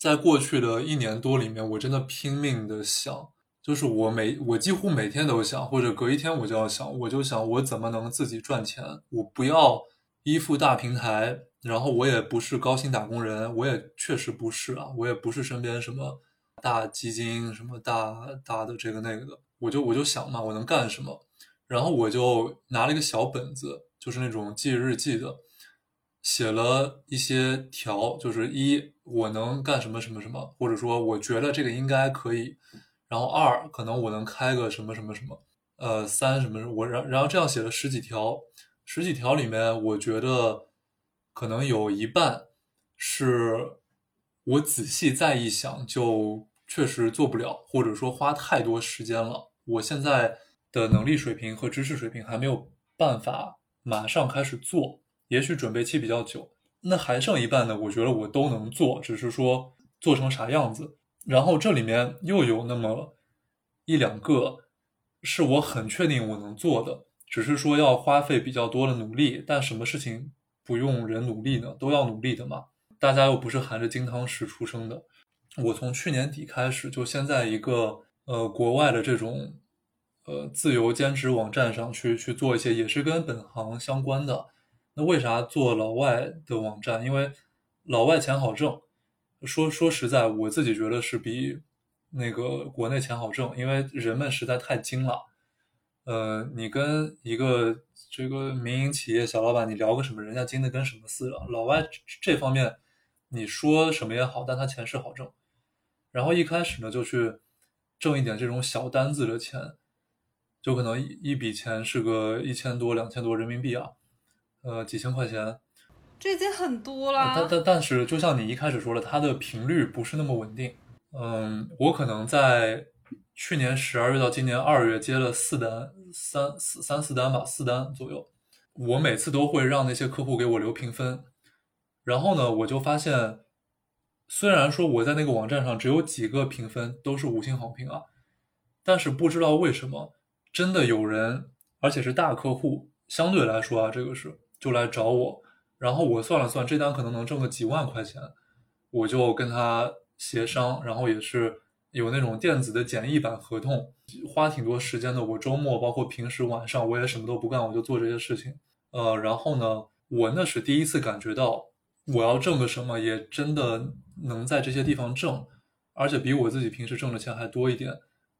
在过去的一年多里面，我真的拼命的想，就是我每我几乎每天都想，或者隔一天我就要想，我就想我怎么能自己赚钱，我不要依附大平台。然后我也不是高薪打工人，我也确实不是啊，我也不是身边什么大基金、什么大大的这个那个的，我就我就想嘛，我能干什么？然后我就拿了一个小本子，就是那种记日记的，写了一些条，就是一我能干什么什么什么，或者说我觉得这个应该可以，然后二可能我能开个什么什么什么，呃三什么我然然后这样写了十几条，十几条里面我觉得。可能有一半是我仔细再一想，就确实做不了，或者说花太多时间了。我现在的能力水平和知识水平还没有办法马上开始做，也许准备期比较久。那还剩一半呢？我觉得我都能做，只是说做成啥样子。然后这里面又有那么一两个是我很确定我能做的，只是说要花费比较多的努力。但什么事情？不用人努力呢，都要努力的嘛。大家又不是含着金汤匙出生的。我从去年底开始，就先在一个呃国外的这种呃自由兼职网站上去去做一些，也是跟本行相关的。那为啥做老外的网站？因为老外钱好挣。说说实在，我自己觉得是比那个国内钱好挣，因为人们实在太精了。呃，你跟一个。这个民营企业小老板，你聊个什么？人家精的跟什么似的。老外这方面，你说什么也好，但他钱是好挣。然后一开始呢，就去挣一点这种小单子的钱，就可能一一笔钱是个一千多、两千多人民币啊，呃，几千块钱。这已经很多了。但但但是，就像你一开始说的，它的频率不是那么稳定。嗯，我可能在。去年十二月到今年二月接了四单，三四三四单吧，四单左右。我每次都会让那些客户给我留评分，然后呢，我就发现，虽然说我在那个网站上只有几个评分都是五星好评啊，但是不知道为什么，真的有人，而且是大客户，相对来说啊，这个是就来找我，然后我算了算，这单可能能挣个几万块钱，我就跟他协商，然后也是。有那种电子的简易版合同，花挺多时间的。我周末包括平时晚上，我也什么都不干，我就做这些事情。呃，然后呢，我那是第一次感觉到，我要挣个什么，也真的能在这些地方挣，而且比我自己平时挣的钱还多一点，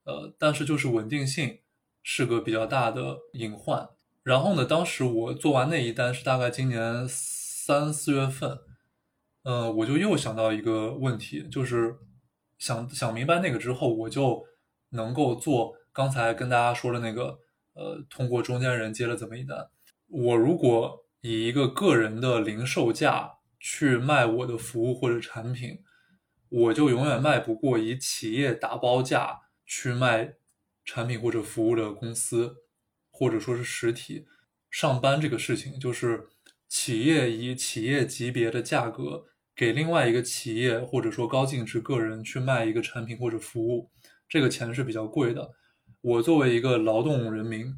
呃，但是就是稳定性是个比较大的隐患。然后呢，当时我做完那一单是大概今年三四月份，嗯，我就又想到一个问题，就是想想明白那个之后，我就能够做刚才跟大家说的那个，呃，通过中间人接了这么一单。我如果以一个个人的零售价去卖我的服务或者产品，我就永远卖不过以企业打包价去卖产品或者服务的公司。或者说是实体上班这个事情，就是企业以企业级别的价格给另外一个企业或者说高净值个人去卖一个产品或者服务，这个钱是比较贵的。我作为一个劳动人民，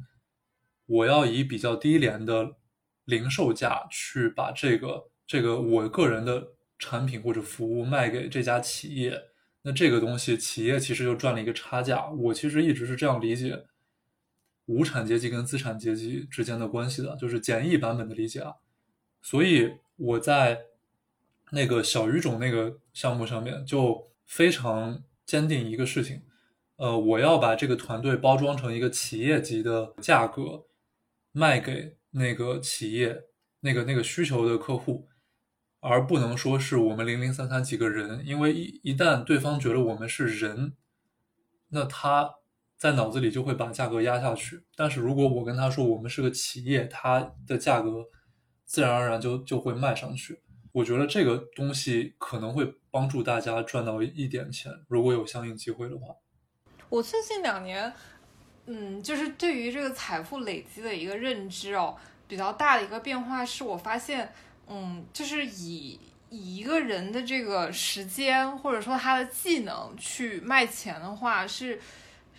我要以比较低廉的零售价去把这个这个我个人的产品或者服务卖给这家企业，那这个东西企业其实就赚了一个差价。我其实一直是这样理解。无产阶级跟资产阶级之间的关系的，就是简易版本的理解啊。所以我在那个小语种那个项目上面就非常坚定一个事情，呃，我要把这个团队包装成一个企业级的价格卖给那个企业那个那个需求的客户，而不能说是我们零零散散几个人，因为一一旦对方觉得我们是人，那他。在脑子里就会把价格压下去，但是如果我跟他说我们是个企业，它的价格自然而然就就会卖上去。我觉得这个东西可能会帮助大家赚到一点钱，如果有相应机会的话。我最近两年，嗯，就是对于这个财富累积的一个认知哦，比较大的一个变化是我发现，嗯，就是以以一个人的这个时间或者说他的技能去卖钱的话是。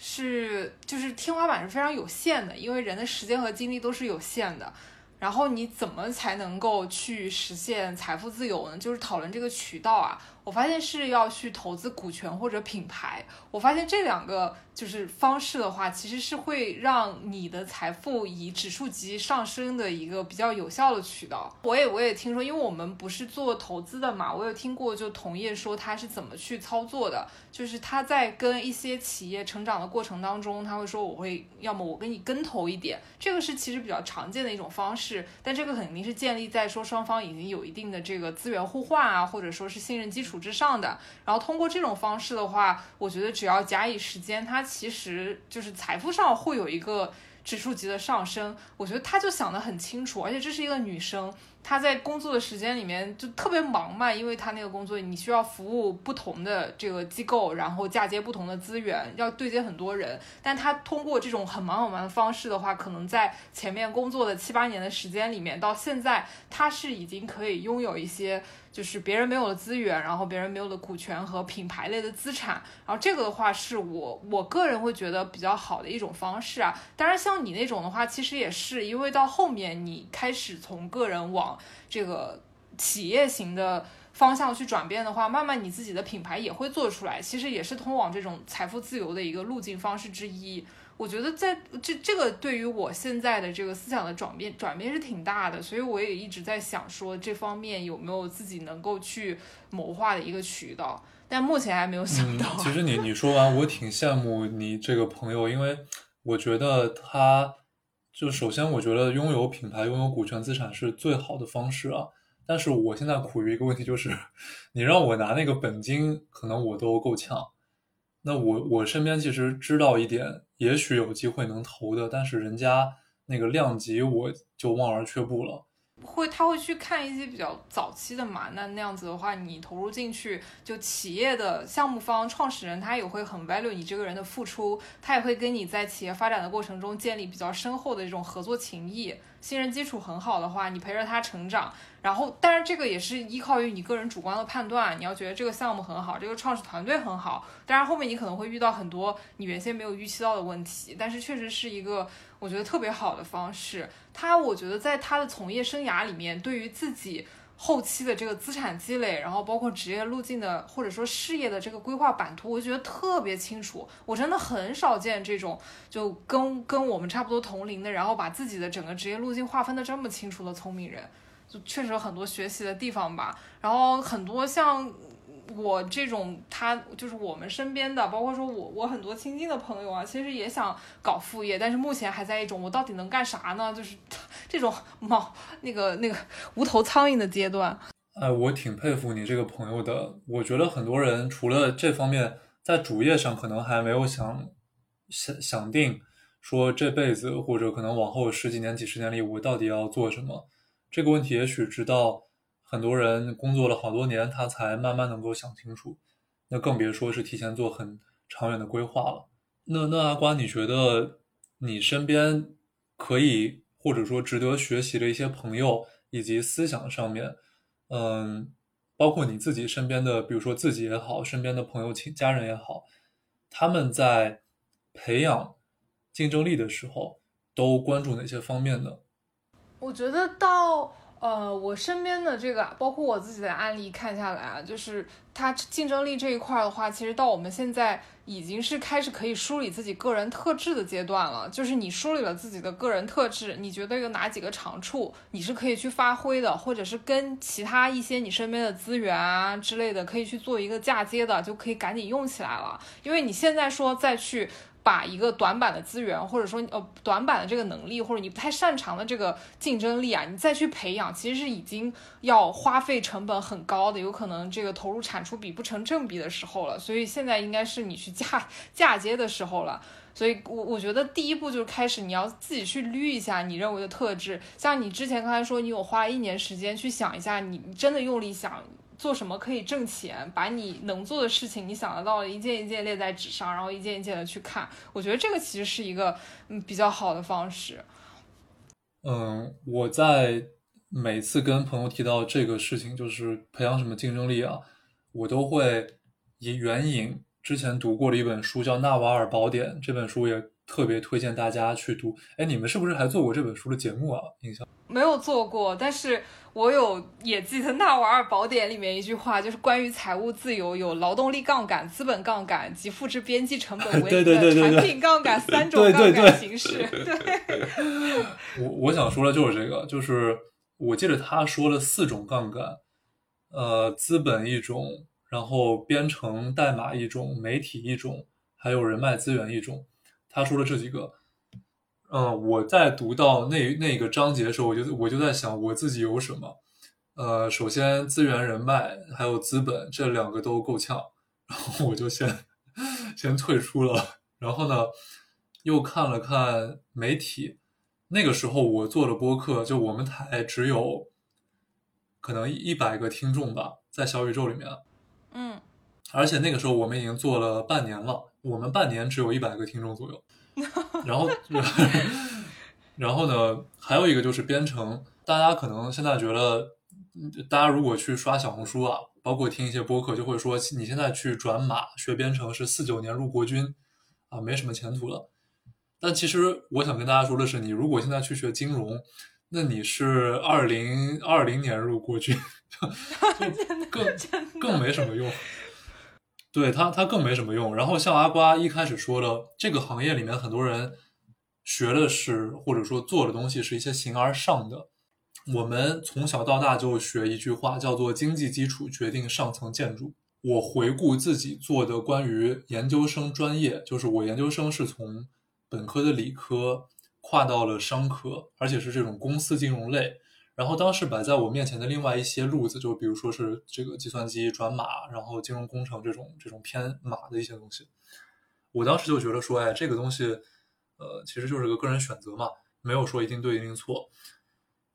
是，就是天花板是非常有限的，因为人的时间和精力都是有限的。然后你怎么才能够去实现财富自由呢？就是讨论这个渠道啊。我发现是要去投资股权或者品牌。我发现这两个就是方式的话，其实是会让你的财富以指数级上升的一个比较有效的渠道。我也我也听说，因为我们不是做投资的嘛，我有听过就同业说他是怎么去操作的，就是他在跟一些企业成长的过程当中，他会说我会要么我跟你跟投一点，这个是其实比较常见的一种方式，但这个肯定是建立在说双方已经有一定的这个资源互换啊，或者说是信任基础。之上的，然后通过这种方式的话，我觉得只要假以时间，它其实就是财富上会有一个指数级的上升。我觉得他就想得很清楚，而且这是一个女生。她在工作的时间里面就特别忙嘛，因为她那个工作你需要服务不同的这个机构，然后嫁接不同的资源，要对接很多人。但她通过这种很忙很忙的方式的话，可能在前面工作的七八年的时间里面，到现在她是已经可以拥有一些就是别人没有的资源，然后别人没有的股权和品牌类的资产。然后这个的话是我我个人会觉得比较好的一种方式啊。当然像你那种的话，其实也是因为到后面你开始从个人往这个企业型的方向去转变的话，慢慢你自己的品牌也会做出来。其实也是通往这种财富自由的一个路径方式之一。我觉得在这这个对于我现在的这个思想的转变转变是挺大的，所以我也一直在想说这方面有没有自己能够去谋划的一个渠道，但目前还没有想到。其实你你说完，我挺羡慕你这个朋友，因为我觉得他。就首先，我觉得拥有品牌、拥有股权资产是最好的方式啊。但是我现在苦于一个问题，就是 [LAUGHS] 你让我拿那个本金，可能我都够呛。那我我身边其实知道一点，也许有机会能投的，但是人家那个量级，我就望而却步了。会，他会去看一些比较早期的嘛？那那样子的话，你投入进去，就企业的项目方、创始人，他也会很 value 你这个人的付出，他也会跟你在企业发展的过程中建立比较深厚的这种合作情谊。信任基础很好的话，你陪着他成长，然后，但是这个也是依靠于你个人主观的判断。你要觉得这个项目很好，这个创始团队很好，当然后面你可能会遇到很多你原先没有预期到的问题，但是确实是一个我觉得特别好的方式。他我觉得在他的从业生涯里面，对于自己。后期的这个资产积累，然后包括职业路径的或者说事业的这个规划版图，我就觉得特别清楚。我真的很少见这种就跟跟我们差不多同龄的，然后把自己的整个职业路径划分的这么清楚的聪明人，就确实有很多学习的地方吧。然后很多像我这种他就是我们身边的，包括说我我很多亲近的朋友啊，其实也想搞副业，但是目前还在一种我到底能干啥呢？就是 [LAUGHS] 这种冒那个那个无头苍蝇的阶段。哎，我挺佩服你这个朋友的。我觉得很多人除了这方面，在主业上可能还没有想想想定，说这辈子或者可能往后十几年、几十年里，我到底要做什么。这个问题也许直到很多人工作了好多年，他才慢慢能够想清楚。那更别说是提前做很长远的规划了。那那阿瓜，你觉得你身边可以或者说值得学习的一些朋友以及思想上面？嗯，包括你自己身边的，比如说自己也好，身边的朋友、亲家人也好，他们在培养竞争力的时候，都关注哪些方面呢？我觉得到。呃，我身边的这个，包括我自己的案例看下来啊，就是它竞争力这一块的话，其实到我们现在已经是开始可以梳理自己个人特质的阶段了。就是你梳理了自己的个人特质，你觉得有哪几个长处，你是可以去发挥的，或者是跟其他一些你身边的资源啊之类的，可以去做一个嫁接的，就可以赶紧用起来了。因为你现在说再去。把一个短板的资源，或者说呃短板的这个能力，或者你不太擅长的这个竞争力啊，你再去培养，其实是已经要花费成本很高的，有可能这个投入产出比不成正比的时候了。所以现在应该是你去嫁嫁接的时候了。所以，我我觉得第一步就是开始你要自己去捋一下你认为的特质。像你之前刚才说，你有花一年时间去想一下，你真的用力想。做什么可以挣钱？把你能做的事情，你想得到的一件一件列在纸上，然后一件一件的去看。我觉得这个其实是一个嗯比较好的方式。嗯，我在每次跟朋友提到这个事情，就是培养什么竞争力啊，我都会引援引之前读过的一本书，叫《纳瓦尔宝典》。这本书也特别推荐大家去读。哎，你们是不是还做过这本书的节目啊？印象没有做过，但是。我有也记得《纳瓦尔宝典》里面一句话，就是关于财务自由有劳动力杠杆、资本杠杆及复制边际成本 [LAUGHS] 为的产品杠杆三种 [LAUGHS] 杠杆形式。对，我我想说的就是这个，就是我记得他说了四种杠杆，呃，资本一种，然后编程代码一种，媒体一种，还有人脉资源一种。他说了这几个。嗯，我在读到那那个章节的时候，我就我就在想我自己有什么。呃，首先资源、人脉还有资本这两个都够呛，然后我就先 [LAUGHS] 先退出了。然后呢，又看了看媒体，那个时候我做的播客，就我们台只有可能一百个听众吧，在小宇宙里面。嗯，而且那个时候我们已经做了半年了，我们半年只有一百个听众左右。然后，[LAUGHS] 然后呢？还有一个就是编程。大家可能现在觉得，大家如果去刷小红书啊，包括听一些播客，就会说你现在去转码学编程是四九年入国军啊，没什么前途了。但其实我想跟大家说的是，你如果现在去学金融，那你是二零二零年入国军，[LAUGHS] 就 [LAUGHS] 更更没什么用。对他，他更没什么用。然后像阿瓜一开始说的，这个行业里面很多人学的是或者说做的东西是一些形而上的。我们从小到大就学一句话，叫做“经济基础决定上层建筑”。我回顾自己做的关于研究生专业，就是我研究生是从本科的理科跨到了商科，而且是这种公司金融类。然后当时摆在我面前的另外一些路子，就比如说是这个计算机转码，然后金融工程这种这种偏码的一些东西，我当时就觉得说，哎，这个东西，呃，其实就是个个人选择嘛，没有说一定对一定错。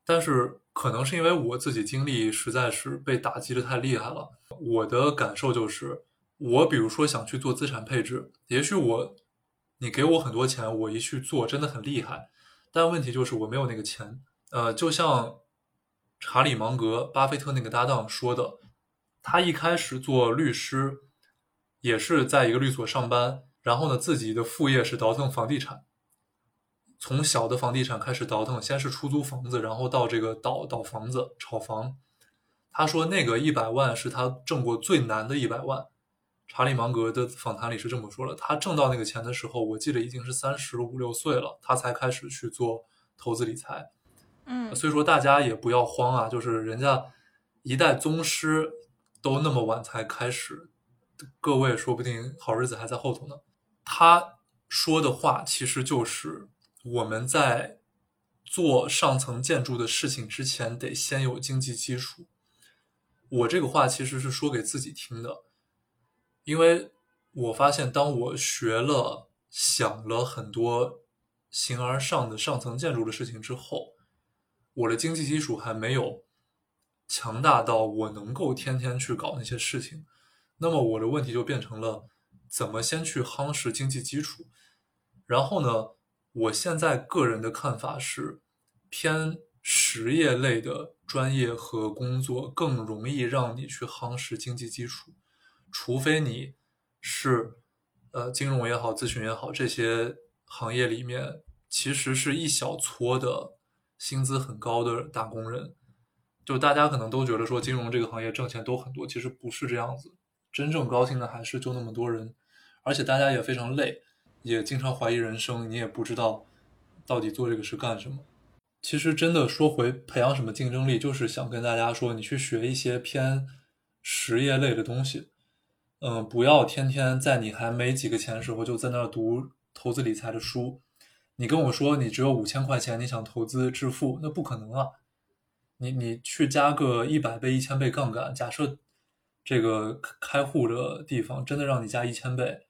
但是可能是因为我自己经历实在是被打击的太厉害了，我的感受就是，我比如说想去做资产配置，也许我，你给我很多钱，我一去做真的很厉害，但问题就是我没有那个钱，呃，就像。查理芒格，巴菲特那个搭档说的，他一开始做律师，也是在一个律所上班，然后呢，自己的副业是倒腾房地产，从小的房地产开始倒腾，先是出租房子，然后到这个倒倒房子、炒房。他说那个一百万是他挣过最难的一百万。查理芒格的访谈里是这么说的，他挣到那个钱的时候，我记得已经是三十五六岁了，他才开始去做投资理财。嗯，所以说大家也不要慌啊，就是人家一代宗师都那么晚才开始，各位说不定好日子还在后头呢。他说的话其实就是我们在做上层建筑的事情之前，得先有经济基础。我这个话其实是说给自己听的，因为我发现当我学了、想了很多形而上的上层建筑的事情之后，我的经济基础还没有。强大到我能够天天去搞那些事情，那么我的问题就变成了怎么先去夯实经济基础。然后呢，我现在个人的看法是，偏实业类的专业和工作更容易让你去夯实经济基础，除非你是呃金融也好、咨询也好这些行业里面，其实是一小撮的薪资很高的打工人。就大家可能都觉得说金融这个行业挣钱都很多，其实不是这样子。真正高兴的还是就那么多人，而且大家也非常累，也经常怀疑人生。你也不知道到底做这个是干什么。其实真的说回培养什么竞争力，就是想跟大家说，你去学一些偏实业类的东西。嗯，不要天天在你还没几个钱的时候就在那儿读投资理财的书。你跟我说你只有五千块钱，你想投资致富，那不可能啊。你你去加个一百倍、一千倍杠杆，假设这个开户的地方真的让你加一千倍，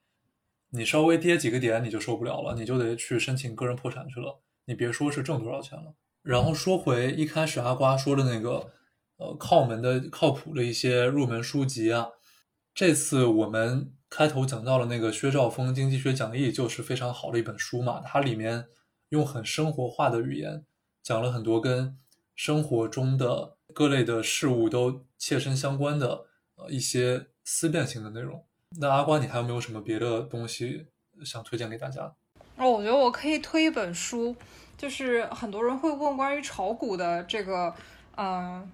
你稍微跌几个点你就受不了了，你就得去申请个人破产去了。你别说是挣多少钱了。然后说回一开始阿瓜说的那个，呃，靠门的、靠谱的一些入门书籍啊，这次我们开头讲到了那个薛兆丰经济学讲义，就是非常好的一本书嘛，它里面用很生活化的语言讲了很多跟。生活中的各类的事物都切身相关的呃一些思辨性的内容。那阿瓜，你还有没有什么别的东西想推荐给大家？哦，我觉得我可以推一本书，就是很多人会问关于炒股的这个嗯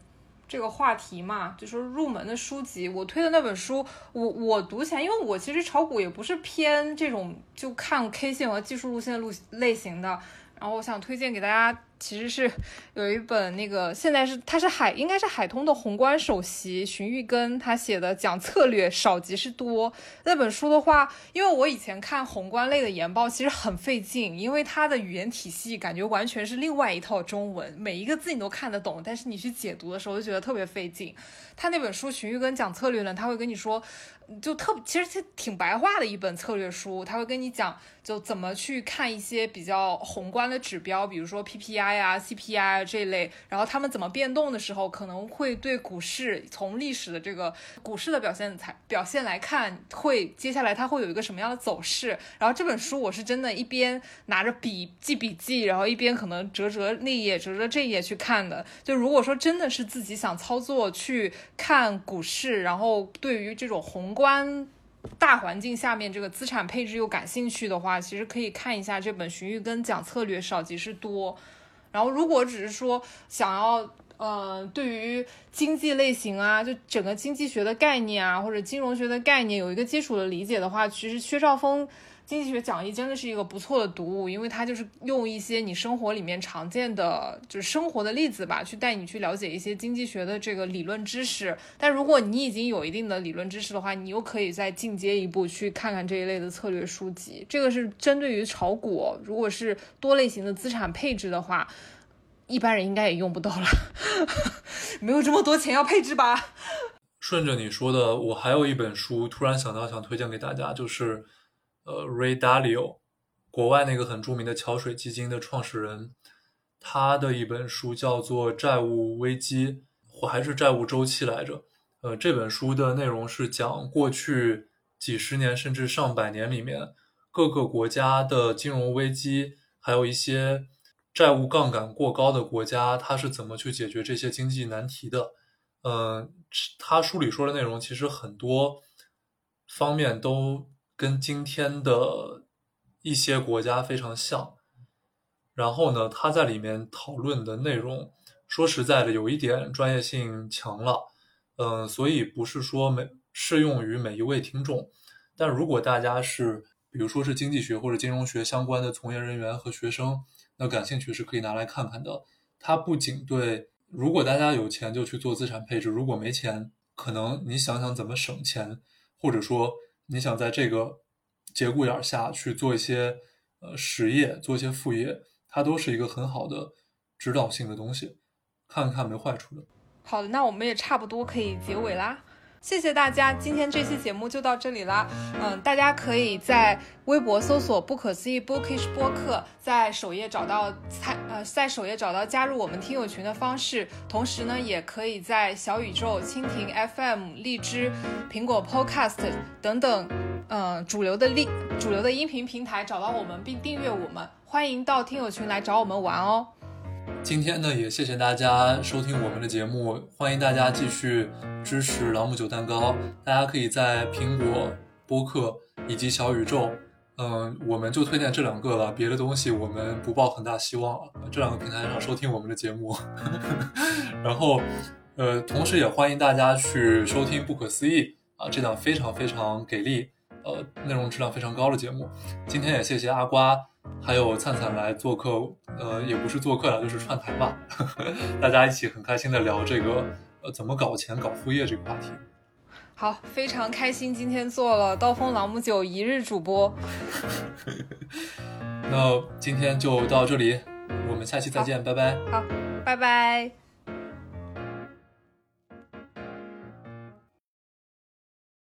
这个话题嘛，就是入门的书籍。我推的那本书，我我读起来，因为我其实炒股也不是偏这种就看 K 线和技术路线路类型的。然后我想推荐给大家，其实是有一本那个现在是他是海应该是海通的宏观首席荀玉根他写的讲策略少即是多那本书的话，因为我以前看宏观类的研报其实很费劲，因为它的语言体系感觉完全是另外一套中文，每一个字你都看得懂，但是你去解读的时候就觉得特别费劲。他那本书荀玉根讲策略呢，他会跟你说。就特其实挺白话的一本策略书，他会跟你讲就怎么去看一些比较宏观的指标，比如说 PPI 啊、CPI 啊这一类，然后他们怎么变动的时候，可能会对股市从历史的这个股市的表现才表现来看，会接下来它会有一个什么样的走势。然后这本书我是真的一边拿着笔记笔记，然后一边可能折折那页折折这页去看的。就如果说真的是自己想操作去看股市，然后对于这种宏观大环境下面，这个资产配置又感兴趣的话，其实可以看一下这本《荀彧根讲策略少即是多》。然后，如果只是说想要，呃，对于经济类型啊，就整个经济学的概念啊，或者金融学的概念有一个基础的理解的话，其实薛兆丰。经济学讲义真的是一个不错的读物，因为它就是用一些你生活里面常见的，就是生活的例子吧，去带你去了解一些经济学的这个理论知识。但如果你已经有一定的理论知识的话，你又可以再进阶一步去看看这一类的策略书籍。这个是针对于炒股，如果是多类型的资产配置的话，一般人应该也用不到了，[LAUGHS] 没有这么多钱要配置吧？[LAUGHS] 顺着你说的，我还有一本书，突然想到想推荐给大家，就是。呃，Ray Dalio，国外那个很著名的桥水基金的创始人，他的一本书叫做《债务危机》，或还是债务周期来着。呃，这本书的内容是讲过去几十年甚至上百年里面各个国家的金融危机，还有一些债务杠杆过高的国家，他是怎么去解决这些经济难题的。嗯，他书里说的内容其实很多方面都。跟今天的一些国家非常像，然后呢，他在里面讨论的内容，说实在的，有一点专业性强了，嗯，所以不是说每适用于每一位听众，但如果大家是，比如说是经济学或者金融学相关的从业人员和学生，那感兴趣是可以拿来看看的。它不仅对，如果大家有钱就去做资产配置，如果没钱。可能你想想怎么省钱，或者说你想在这个节骨眼下去做一些呃实业，做一些副业，它都是一个很好的指导性的东西，看看没坏处的。好的，那我们也差不多可以结尾啦。谢谢大家，今天这期节目就到这里啦。嗯，大家可以在微博搜索“不可思议 Bookish 播客”，在首页找到参呃，在首页找到加入我们听友群的方式。同时呢，也可以在小宇宙、蜻蜓 FM、荔枝、苹果 Podcast 等等，呃，主流的利主流的音频平台找到我们并订阅我们。欢迎到听友群来找我们玩哦。今天呢，也谢谢大家收听我们的节目，欢迎大家继续支持朗姆酒蛋糕。大家可以在苹果播客以及小宇宙，嗯，我们就推荐这两个了，别的东西我们不抱很大希望了。这两个平台上收听我们的节目，然后，呃，同时也欢迎大家去收听《不可思议》啊，这档非常非常给力，呃，内容质量非常高的节目。今天也谢谢阿瓜。还有灿灿来做客，呃，也不是做客了，就是串台嘛。[LAUGHS] 大家一起很开心的聊这个，呃，怎么搞钱、搞副业这个话题。好，非常开心，今天做了刀锋朗姆酒一日主播。[LAUGHS] 那今天就到这里，我们下期再见，拜拜。好，拜拜。